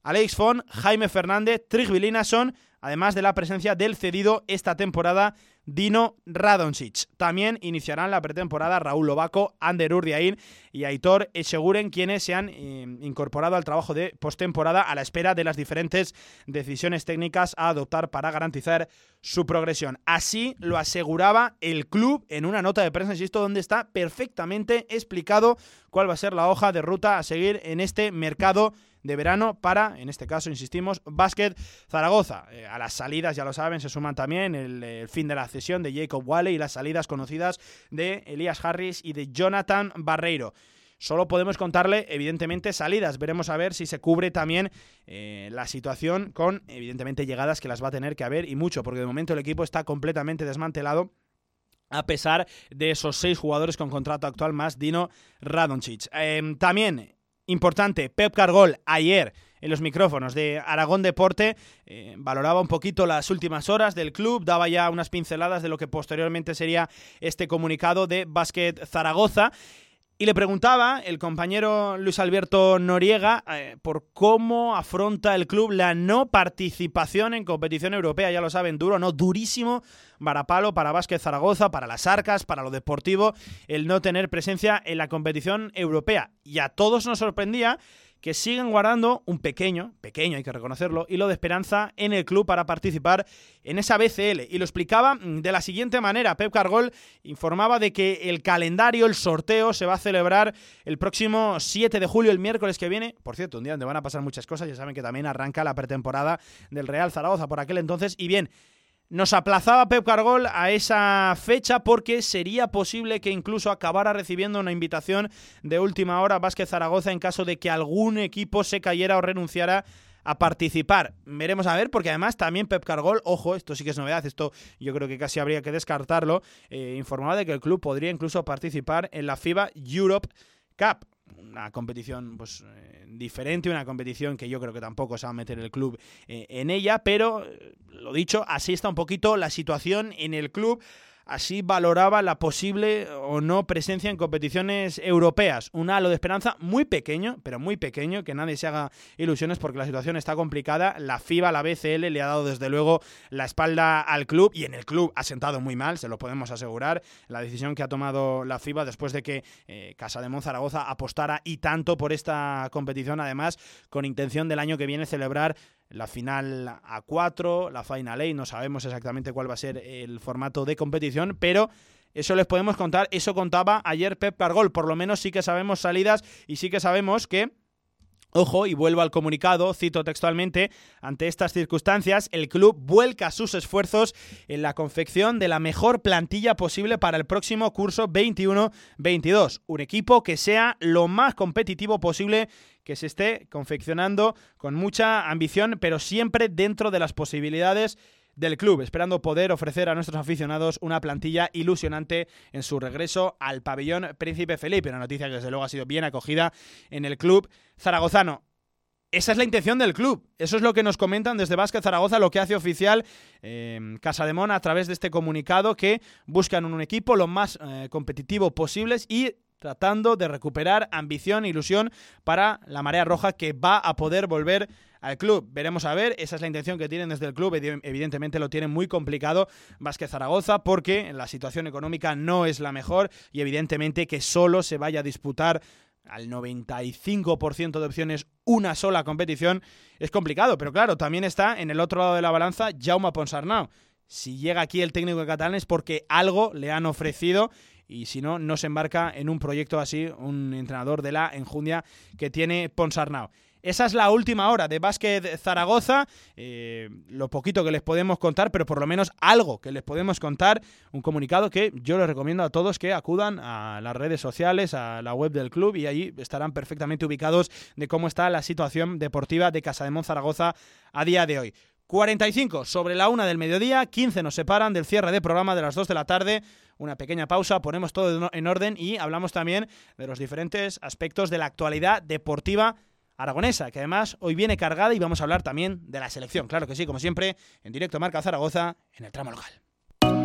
Alex Fon, Jaime Fernández, Trigvi Linason, además de la presencia del cedido esta temporada Dino Radoncic. También iniciarán la pretemporada Raúl Lobaco, Ander Urdiain y Aitor Echeguren, quienes se han eh, incorporado al trabajo de postemporada a la espera de las diferentes decisiones técnicas a adoptar para garantizar su progresión. Así lo aseguraba el club en una nota de prensa, insisto, donde está perfectamente explicado cuál va a ser la hoja de ruta a seguir en este mercado de verano para, en este caso, insistimos, Básquet Zaragoza. Eh, a las salidas, ya lo saben, se suman también el, fin de la cesión de Jacob Wale y las salidas conocidas de Elías Harris y de Jonathan Barreiro. Solo podemos contarle, evidentemente, salidas. Veremos a ver si se cubre también eh, la situación con, evidentemente, llegadas que las va a tener que haber y mucho, porque de momento el equipo está completamente desmantelado a pesar de esos seis jugadores con contrato actual más Dino Radoncic. Em, también Importante, Pep Cargol ayer en los micrófonos de Aragón Deporte eh, valoraba un poquito las últimas horas del club, daba ya unas pinceladas de lo que posteriormente sería este comunicado de Básquet Zaragoza y le preguntaba el compañero Luis Alberto Noriega eh, por cómo afronta el club la no participación en competición europea. Ya lo saben, duro, no durísimo, varapalo para Vázquez Zaragoza, para las arcas, para lo deportivo, el no tener presencia en la competición europea. Y a todos nos sorprendía que siguen guardando un pequeño, pequeño hay que reconocerlo, hilo de esperanza en el club para participar en esa BCL. Y lo explicaba mm, de la siguiente manera. Pep Cargol informaba de que el calendario, el sorteo, se va a celebrar el próximo 7 de julio, el miércoles que viene. Por cierto, un día donde van a pasar muchas cosas. Ya saben que también arranca la pretemporada del Real Zaragoza por aquel entonces. Y bien, nos aplazaba Pep Cargol a esa fecha porque sería posible que incluso acabara recibiendo una invitación de última hora Vázquez Zaragoza en caso de que algún equipo se cayera o renunciara a participar. Veremos a ver, porque además también Pep Cargol, ojo, esto sí que es novedad, esto yo creo que casi habría que descartarlo, eh, informaba de que el club podría incluso participar en la FIBA Europe Cup una competición pues eh, diferente, una competición que yo creo que tampoco se va a meter el club eh, en ella, pero eh, lo dicho, así está un poquito la situación en el club así valoraba la posible o no presencia en competiciones europeas. Un halo de esperanza muy pequeño, pero muy pequeño, que nadie se haga ilusiones porque la situación está complicada. La FIBA, la BCL, le ha dado desde luego la espalda al club y en el club ha sentado muy mal, se lo podemos asegurar. La decisión que ha tomado la FIBA después de que eh, Casa de Monzaragoza apostara y tanto por esta competición, además con intención del año que viene celebrar la final a 4, la Final A, no sabemos exactamente cuál va a ser el formato de competición, pero eso les podemos contar, eso contaba ayer Pep Cargol, por lo menos sí que sabemos salidas y sí que sabemos que Ojo, y vuelvo al comunicado, cito textualmente, ante estas circunstancias, el club vuelca sus esfuerzos en la confección de la mejor plantilla posible para el próximo curso 21-22. Un equipo que sea lo más competitivo posible que se esté confeccionando con mucha ambición, pero siempre dentro de las posibilidades del club, esperando poder ofrecer a nuestros aficionados una plantilla ilusionante en su regreso al pabellón Príncipe Felipe. Una noticia que desde luego ha sido bien acogida en el club zaragozano. Esa es la intención del club. Eso es lo que nos comentan desde Vázquez Zaragoza, lo que hace oficial eh, Casa de Mona a través de este comunicado que buscan un equipo lo más eh, competitivo posible y tratando de recuperar ambición e ilusión para la marea roja que va a poder volver al club. Veremos a ver, esa es la intención que tienen desde el club. Evidentemente lo tienen muy complicado Vázquez Zaragoza porque la situación económica no es la mejor y evidentemente que solo se vaya a disputar al 95% de opciones una sola competición es complicado, pero claro, también está en el otro lado de la balanza Jaume Ponsarnau. Si llega aquí el técnico de catalán es porque algo le han ofrecido y si no, no se embarca en un proyecto así un entrenador de la enjundia que tiene Ponsarnau. Esa es la última hora de Básquet Zaragoza. Eh, lo poquito que les podemos contar, pero por lo menos algo que les podemos contar. Un comunicado que yo les recomiendo a todos que acudan a las redes sociales, a la web del club y allí estarán perfectamente ubicados de cómo está la situación deportiva de Casa de Zaragoza a día de hoy. 45 sobre la una del mediodía, 15 nos separan del cierre de programa de las 2 de la tarde. Una pequeña pausa, ponemos todo en orden y hablamos también de los diferentes aspectos de la actualidad deportiva aragonesa, que además hoy viene cargada y vamos a hablar también de la selección. Claro que sí, como siempre, en directo Marca Zaragoza, en el tramo local.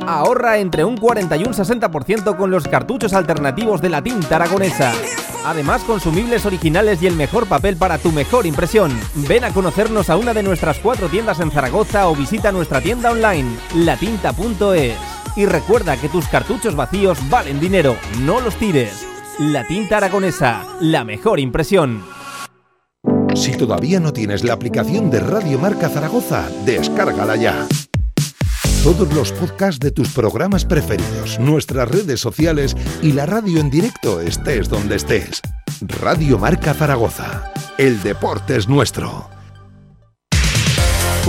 Ahorra entre un 40 y un 60% con los cartuchos alternativos de la tinta aragonesa. Además, consumibles originales y el mejor papel para tu mejor impresión. Ven a conocernos a una de nuestras cuatro tiendas en Zaragoza o visita nuestra tienda online, latinta.es. Y recuerda que tus cartuchos vacíos valen dinero, no los tires. La tinta aragonesa, la mejor impresión. Si todavía no tienes la aplicación de Radio Marca Zaragoza, descárgala ya. Todos los podcasts de tus programas preferidos, nuestras redes sociales y la radio en directo estés donde estés. Radio Marca Zaragoza. El deporte es nuestro.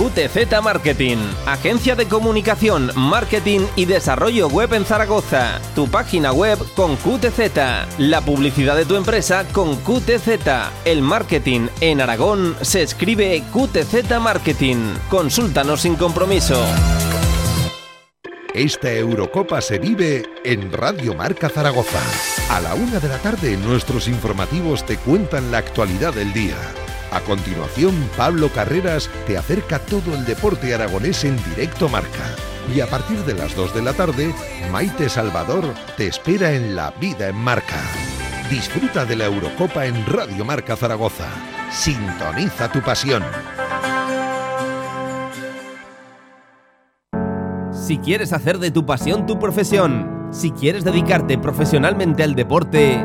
QTZ Marketing, agencia de comunicación, marketing y desarrollo web en Zaragoza. Tu página web con QTZ, la publicidad de tu empresa con QTZ. El marketing en Aragón se escribe QTZ Marketing. Consúltanos sin compromiso. Esta Eurocopa se vive en Radio Marca Zaragoza. A la una de la tarde nuestros informativos te cuentan la actualidad del día. A continuación, Pablo Carreras te acerca todo el deporte aragonés en directo marca. Y a partir de las 2 de la tarde, Maite Salvador te espera en La Vida en Marca. Disfruta de la Eurocopa en Radio Marca Zaragoza. Sintoniza tu pasión. Si quieres hacer de tu pasión tu profesión, si quieres dedicarte profesionalmente al deporte,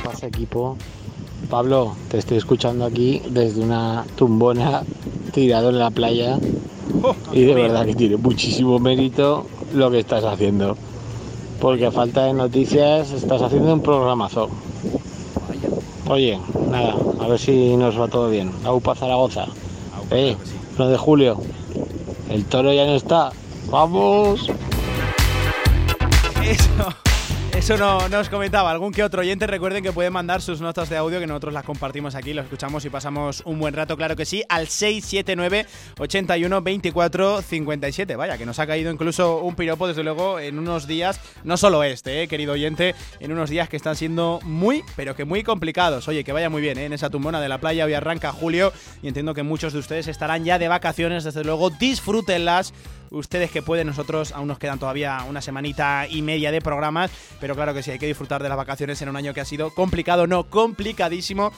Pasa equipo? Pablo, te estoy escuchando aquí desde una tumbona tirado en la playa y de verdad que tiene muchísimo mérito lo que estás haciendo. Porque a falta de noticias estás haciendo un programazo. Oye, nada, a ver si nos va todo bien. Aupa Zaragoza. Eh, 1 de julio. El toro ya no está. ¡Vamos! Eso. Eso no nos comentaba algún que otro oyente. Recuerden que pueden mandar sus notas de audio que nosotros las compartimos aquí, lo escuchamos y pasamos un buen rato, claro que sí, al 679 81 24 57. Vaya, que nos ha caído incluso un piropo, desde luego, en unos días, no solo este, eh, querido oyente, en unos días que están siendo muy, pero que muy complicados. Oye, que vaya muy bien, eh, en esa tumbona de la playa. Hoy arranca julio y entiendo que muchos de ustedes estarán ya de vacaciones, desde luego, disfrútenlas ustedes que pueden, nosotros aún nos quedan todavía una semanita y media de programas, pero claro que sí, hay que disfrutar de las vacaciones en un año que ha sido complicado, no, complicadísimo.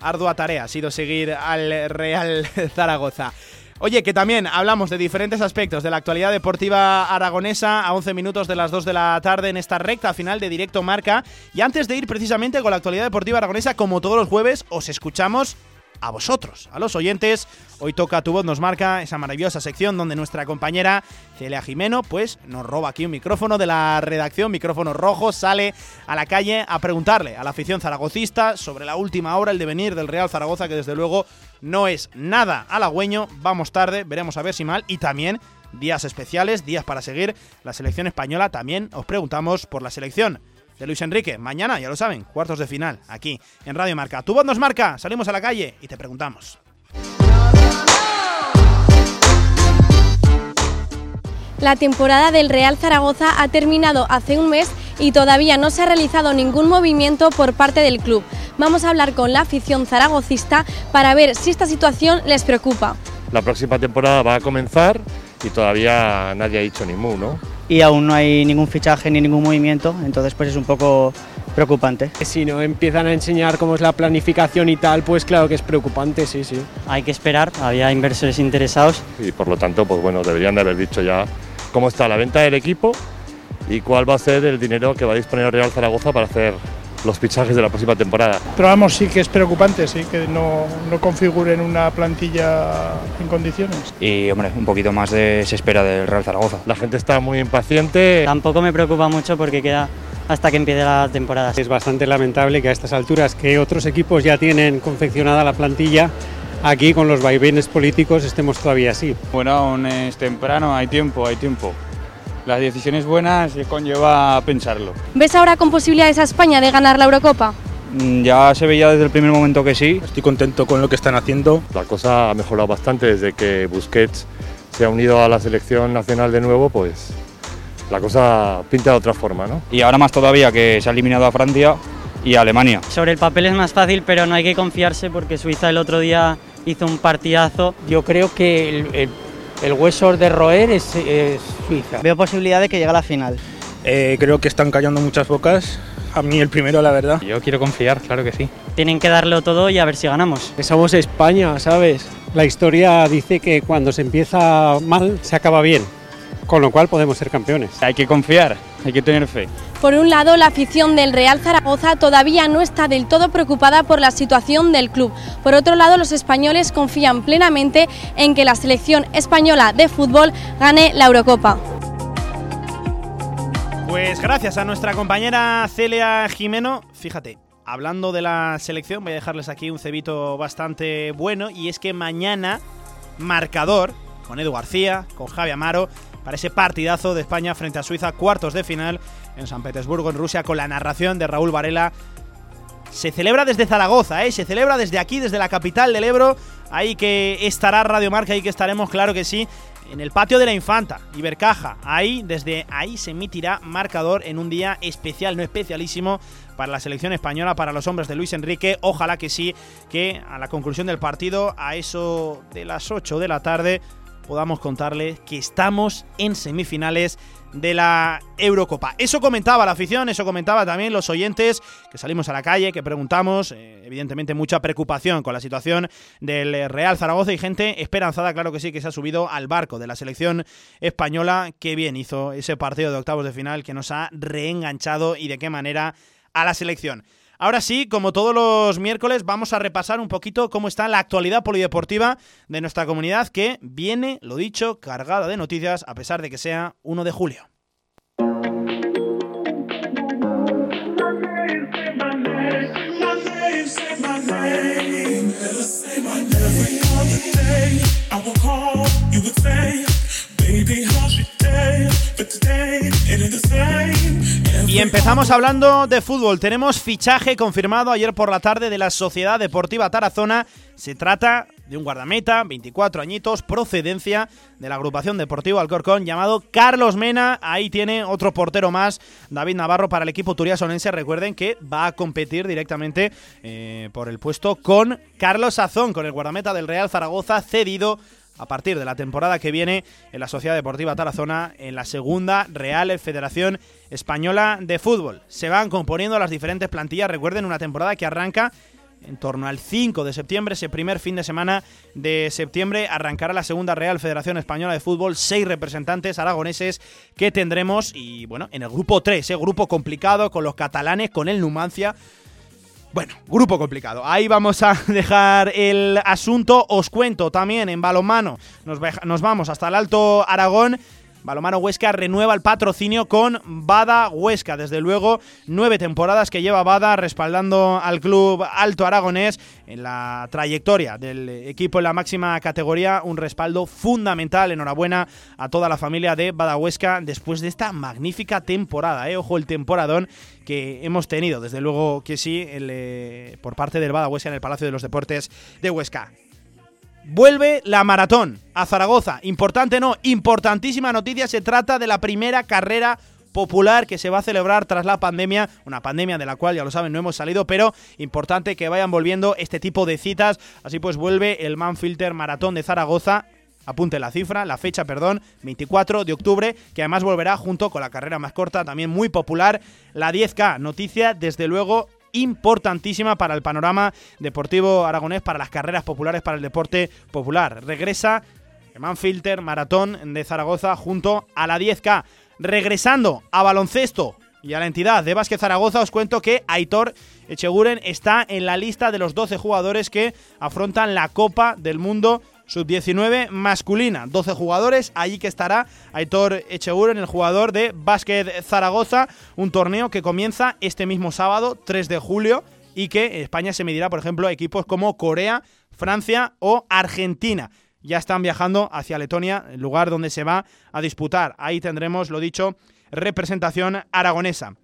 Ardua tarea ha sido seguir al Real Zaragoza. Oye, que también hablamos de diferentes aspectos de la actualidad deportiva aragonesa a 11 minutos de las 2 de la tarde en esta recta final de Directo Marca. Y antes de ir precisamente con la actualidad deportiva aragonesa, como todos los jueves, os escuchamos a vosotros, a los oyentes. Hoy toca Tu Voz nos marca esa maravillosa sección donde nuestra compañera Celia Jimeno pues nos roba aquí un micrófono de la redacción, micrófono rojo, sale a la calle a preguntarle a la afición zaragocista sobre la última hora, el devenir del Real Zaragoza que desde luego no es nada halagüeño, vamos tarde, veremos a ver si mal. Y también días especiales, días para seguir la selección española, también os preguntamos por la selección de Luis Enrique. Mañana, ya lo saben, cuartos de final, aquí en Radio Marca. Tu voz nos marca, salimos a la calle y te preguntamos. La temporada del Real Zaragoza ha terminado hace un mes y todavía no se ha realizado ningún movimiento por parte del club. Vamos a hablar con la afición zaragocista para ver si esta situación les preocupa. La próxima temporada va a comenzar y todavía nadie ha dicho ni mu, ¿no? Y aún no hay ningún fichaje ni ningún movimiento, entonces pues es un poco preocupante. Si no empiezan a enseñar cómo es la planificación y tal, pues claro que es preocupante, sí, sí. Hay que esperar, había inversores interesados. Y por lo tanto, pues bueno, deberían de haber dicho ya cómo está la venta del equipo y cuál va a ser el dinero que va a disponer el Real Zaragoza para hacer los fichajes de la próxima temporada. Pero vamos, sí que es preocupante, sí, que no, no configuren una plantilla en condiciones. Y hombre, un poquito más de, se espera del Real Zaragoza. La gente está muy impaciente. Tampoco me preocupa mucho porque queda hasta que empiece la temporada. Es bastante lamentable que a estas alturas que otros equipos ya tienen confeccionada la plantilla, aquí con los vaivenes políticos estemos todavía así. Bueno, aún es temprano, hay tiempo, hay tiempo. Las decisiones buenas se conlleva pensarlo. ¿Ves ahora con posibilidades a España de ganar la Eurocopa? Mm, Ya se veía desde el primer momento que sí. Estoy contento con lo que están haciendo. La cosa ha mejorado bastante desde que Busquets se ha unido a la selección nacional de nuevo, pues la cosa pinta de otra forma, ¿no? Y ahora más todavía que se ha eliminado a Francia y a Alemania. Sobre el papel es más fácil, pero no hay que confiarse porque Suiza el otro día hizo un partidazo. Yo creo que el, el- el hueso de roer es, es Suiza. Veo posibilidad de que llegue a la final. Eh, creo que están callando muchas bocas. A mí el primero, la verdad. Yo quiero confiar, claro que sí. Tienen que darlo todo y a ver si ganamos. Somos España, ¿sabes? La historia dice que cuando se empieza mal, se acaba bien. Con lo cual podemos ser campeones. Hay que confiar, hay que tener fe. Por un lado, la afición del Real Zaragoza todavía no está del todo preocupada por la situación del club. Por otro lado, los españoles confían plenamente en que la selección española de fútbol gane la Eurocopa. Pues gracias a nuestra compañera Celia Jimeno, fíjate, hablando de la selección, voy a dejarles aquí un cebito bastante bueno y es que mañana marcador con Edu García, con Javi Amaro, para ese partidazo de España frente a Suiza, cuartos de final en San Petersburgo, en Rusia, con la narración de Raúl Varela. Se celebra desde Zaragoza, ¿eh? se celebra desde aquí, desde la capital del Ebro. Ahí que estará Radio Marca, ahí que estaremos, claro que sí, en el patio de la Infanta, Ibercaja. Ahí, desde ahí se emitirá marcador en un día especial, no especialísimo, para la selección española, para los hombres de Luis Enrique. Ojalá que sí, que a la conclusión del partido, a eso de las 8 de la tarde, podamos contarles que estamos en semifinales de la Eurocopa. Eso comentaba la afición, eso comentaba también los oyentes que salimos a la calle, que preguntamos, eh, evidentemente mucha preocupación con la situación del Real Zaragoza y gente esperanzada, claro que sí, que se ha subido al barco de la selección española, que bien hizo ese partido de octavos de final que nos ha reenganchado y de qué manera a la selección. Ahora sí, como todos los miércoles, vamos a repasar un poquito cómo está la actualidad polideportiva de nuestra comunidad, que viene, lo dicho, cargada de noticias, a pesar de que sea 1 de julio. Empezamos hablando de fútbol. Tenemos fichaje confirmado ayer por la tarde de la Sociedad Deportiva Tarazona. Se trata de un guardameta, 24 añitos, procedencia de la agrupación Deportivo Alcorcón, llamado Carlos Mena. Ahí tiene otro portero más, David Navarro, para el equipo turiasonense. Recuerden que va a competir directamente eh, por el puesto con Carlos Sazón, con el guardameta del Real Zaragoza, cedido a partir de la temporada que viene en la Sociedad Deportiva Tarazona en la segunda Real Federación Española de Fútbol. Se van componiendo las diferentes plantillas, recuerden una temporada que arranca en torno al 5 de septiembre, ese primer fin de semana de septiembre, arrancará la segunda Real Federación Española de Fútbol, seis representantes aragoneses que tendremos y bueno, en el grupo 3, ¿eh? grupo complicado con los catalanes, con el Numancia, bueno, grupo complicado. Ahí vamos a dejar el asunto. Os cuento también en balonmano. Nos, nos vamos hasta el Alto Aragón. Balomano Huesca renueva el patrocinio con Bada Huesca. Desde luego, nueve temporadas que lleva Bada respaldando al club Alto Aragonés en la trayectoria del equipo en la máxima categoría. Un respaldo fundamental. Enhorabuena a toda la familia de Bada Huesca después de esta magnífica temporada. ¿eh? Ojo, el temporadón que hemos tenido. Desde luego que sí, el, eh, por parte del Bada Huesca en el Palacio de los Deportes de Huesca. Vuelve la maratón a Zaragoza. Importante, no, importantísima noticia. Se trata de la primera carrera popular que se va a celebrar tras la pandemia, una pandemia de la cual ya lo saben no hemos salido, pero importante que vayan volviendo este tipo de citas, así pues vuelve el Manfilter Maratón de Zaragoza, apunte la cifra, la fecha, perdón, 24 de octubre, que además volverá junto con la carrera más corta, también muy popular, la 10K, noticia desde luego importantísima para el panorama deportivo aragonés, para las carreras populares, para el deporte popular. Regresa Manfilter Maratón de Zaragoza junto a la 10K. Regresando a baloncesto y a la entidad de Vázquez Zaragoza, os cuento que Aitor Echeguren está en la lista de los 12 jugadores que afrontan la Copa del Mundo Sub-19 masculina. 12 jugadores, allí que estará Aitor Echeguren, el jugador de Básquet Zaragoza, un torneo que comienza este mismo sábado, 3 de julio, y que España se medirá, por ejemplo, a equipos como Corea, Francia o Argentina. Ya están viajando hacia Letonia, el lugar donde se va a disputar. Ahí tendremos, lo dicho, representación aragonesa.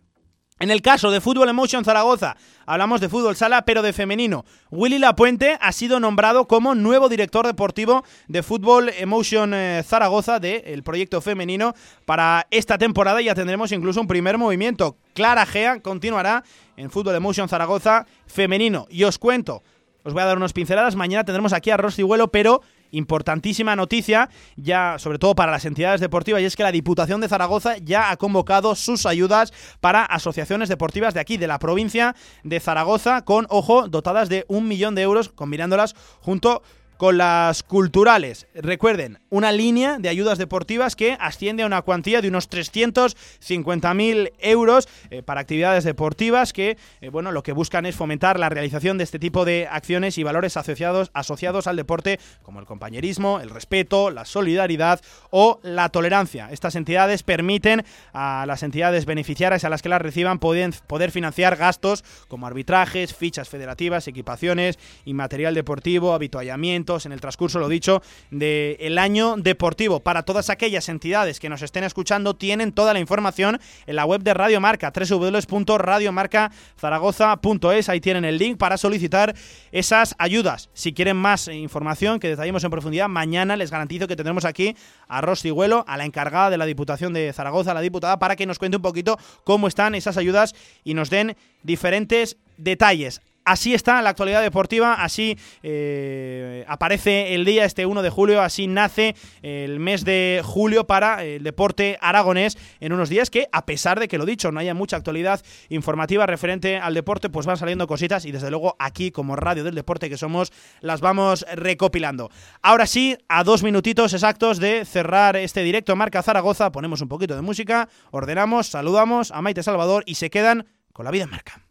En el caso de Fútbol Emotion Zaragoza, hablamos de fútbol sala, pero de femenino. Willy Lapuente ha sido nombrado como nuevo director deportivo de Fútbol Emotion eh, Zaragoza, del proyecto femenino, para esta temporada. Ya tendremos incluso un primer movimiento. Clara Gea continuará en Fútbol Emotion Zaragoza femenino. Y os cuento, os voy a dar unas pinceladas. Mañana tendremos aquí a Rosy Vuelo, pero importantísima noticia, ya sobre todo para las entidades deportivas, y es que la Diputación de Zaragoza ya ha convocado sus ayudas para asociaciones deportivas de aquí, de la provincia de Zaragoza, con, ojo, dotadas de un millón de euros, combinándolas junto con las culturales. Recuerden, una línea de ayudas deportivas que asciende a una cuantía de unos 350.000 euros eh, para actividades deportivas que, eh, bueno, lo que buscan es fomentar la realización de este tipo de acciones y valores asociados, asociados al deporte, como el compañerismo, el respeto, la solidaridad o la tolerancia. Estas entidades permiten a las entidades beneficiarias a las que las reciban poder, poder financiar gastos como arbitrajes, fichas federativas, equipaciones y material deportivo, habituallamiento, en el transcurso, lo dicho, del año deportivo. Para todas aquellas entidades que nos estén escuchando, tienen toda la información en la web de Radio Marca, www.radiomarcazaragoza.es. Ahí tienen el link para solicitar esas ayudas. Si quieren más información que detallemos en profundidad, mañana les garantizo que tendremos aquí a Rosy Huelo, a la encargada de la Diputación de Zaragoza, la diputada, para que nos cuente un poquito cómo están esas ayudas y nos den diferentes detalles. Así está la actualidad deportiva, así eh, aparece el día este 1 de julio, así nace el mes de julio para el deporte aragonés en unos días que, a pesar de que lo dicho, no haya mucha actualidad informativa referente al deporte, pues van saliendo cositas y desde luego aquí como radio del deporte que somos, las vamos recopilando. Ahora sí, a dos minutitos exactos de cerrar este directo Marca Zaragoza, ponemos un poquito de música, ordenamos, saludamos a Maite Salvador y se quedan con la vida en marca.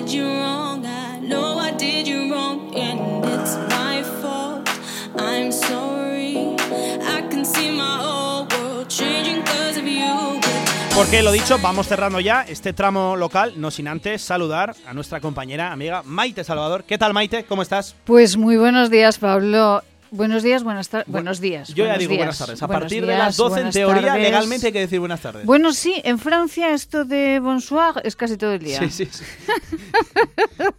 Did you wrong. I know I did you wrong, and it's my fault. I'm sorry. I can see my whole world changing because of you. Porque lo dicho, vamos cerrando ya este tramo local, no sin antes saludar a nuestra compañera, amiga Maite Salvador. ¿Qué tal, Maite? ¿Cómo estás? Pues muy buenos días, Pablo. Buenos días, buenas tardes. buenos días. Yo ya digo buenas tardes. A partir de las 12, en teoría, legalmente hay que decir buenas tardes. Bueno, sí, en Francia esto de bonsoir es casi todo el día. Sí, sí, sí.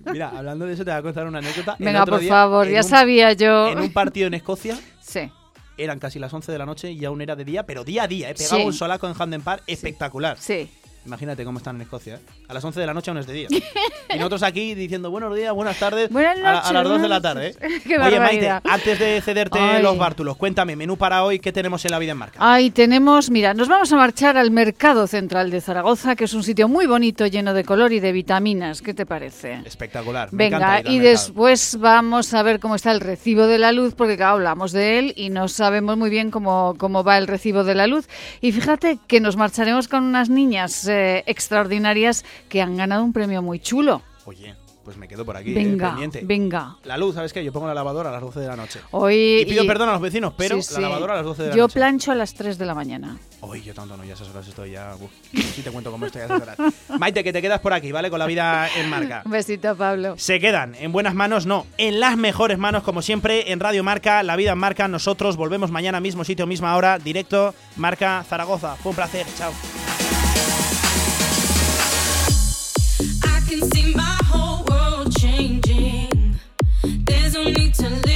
Mira, hablando de eso, te voy a contar una anécdota. Venga, por favor, ya sabía yo. En un partido en Escocia. Sí. Eran casi las 11 de la noche y aún era de día, pero día a día, ¿eh? Pegaba un solaco en Handen Park espectacular. Sí. Imagínate cómo están en Escocia. ¿eh? A las 11 de la noche aún es de día. y nosotros aquí diciendo buenos días, buenas tardes buenas noches, a, las 2 de la tarde. ¿eh? Qué Oye, Maite, antes de cederte los bártulos, cuéntame, menú para hoy, ¿qué tenemos en la vida en marca? Ahí tenemos, mira, nos vamos a marchar al Mercado Central de Zaragoza, que es un sitio muy bonito, lleno de color y de vitaminas. ¿Qué te parece? Espectacular. Venga, y después vamos a ver cómo está el recibo de la luz, porque claro, hablamos de él y no sabemos muy bien cómo, cómo va el recibo de la luz. Y fíjate que nos marcharemos con unas niñas eh, extraordinarias que han ganado un premio muy chulo. Oye, pues me quedo por aquí. Venga, eh, venga. La luz, ¿sabes qué? Yo pongo la lavadora a las 12 de la noche. Hoy, y pido perdón a los vecinos, pero la lavadora a las 12 de la yo noche. Yo plancho a las 3 de la mañana. Uy, yo tanto no, ya esas horas estoy ya. Uf, sí te cuento cómo estoy a esas horas. Maite, que te quedas por aquí, ¿vale? Con la vida en marca. Besito, Pablo. Se quedan en buenas manos, no, en las mejores manos, como siempre, en Radio Marca, La Vida en Marca. Nosotros volvemos mañana, mismo sitio, misma hora, directo, Marca Zaragoza. Fue un placer, chao. can see my whole world changing. There's no need to.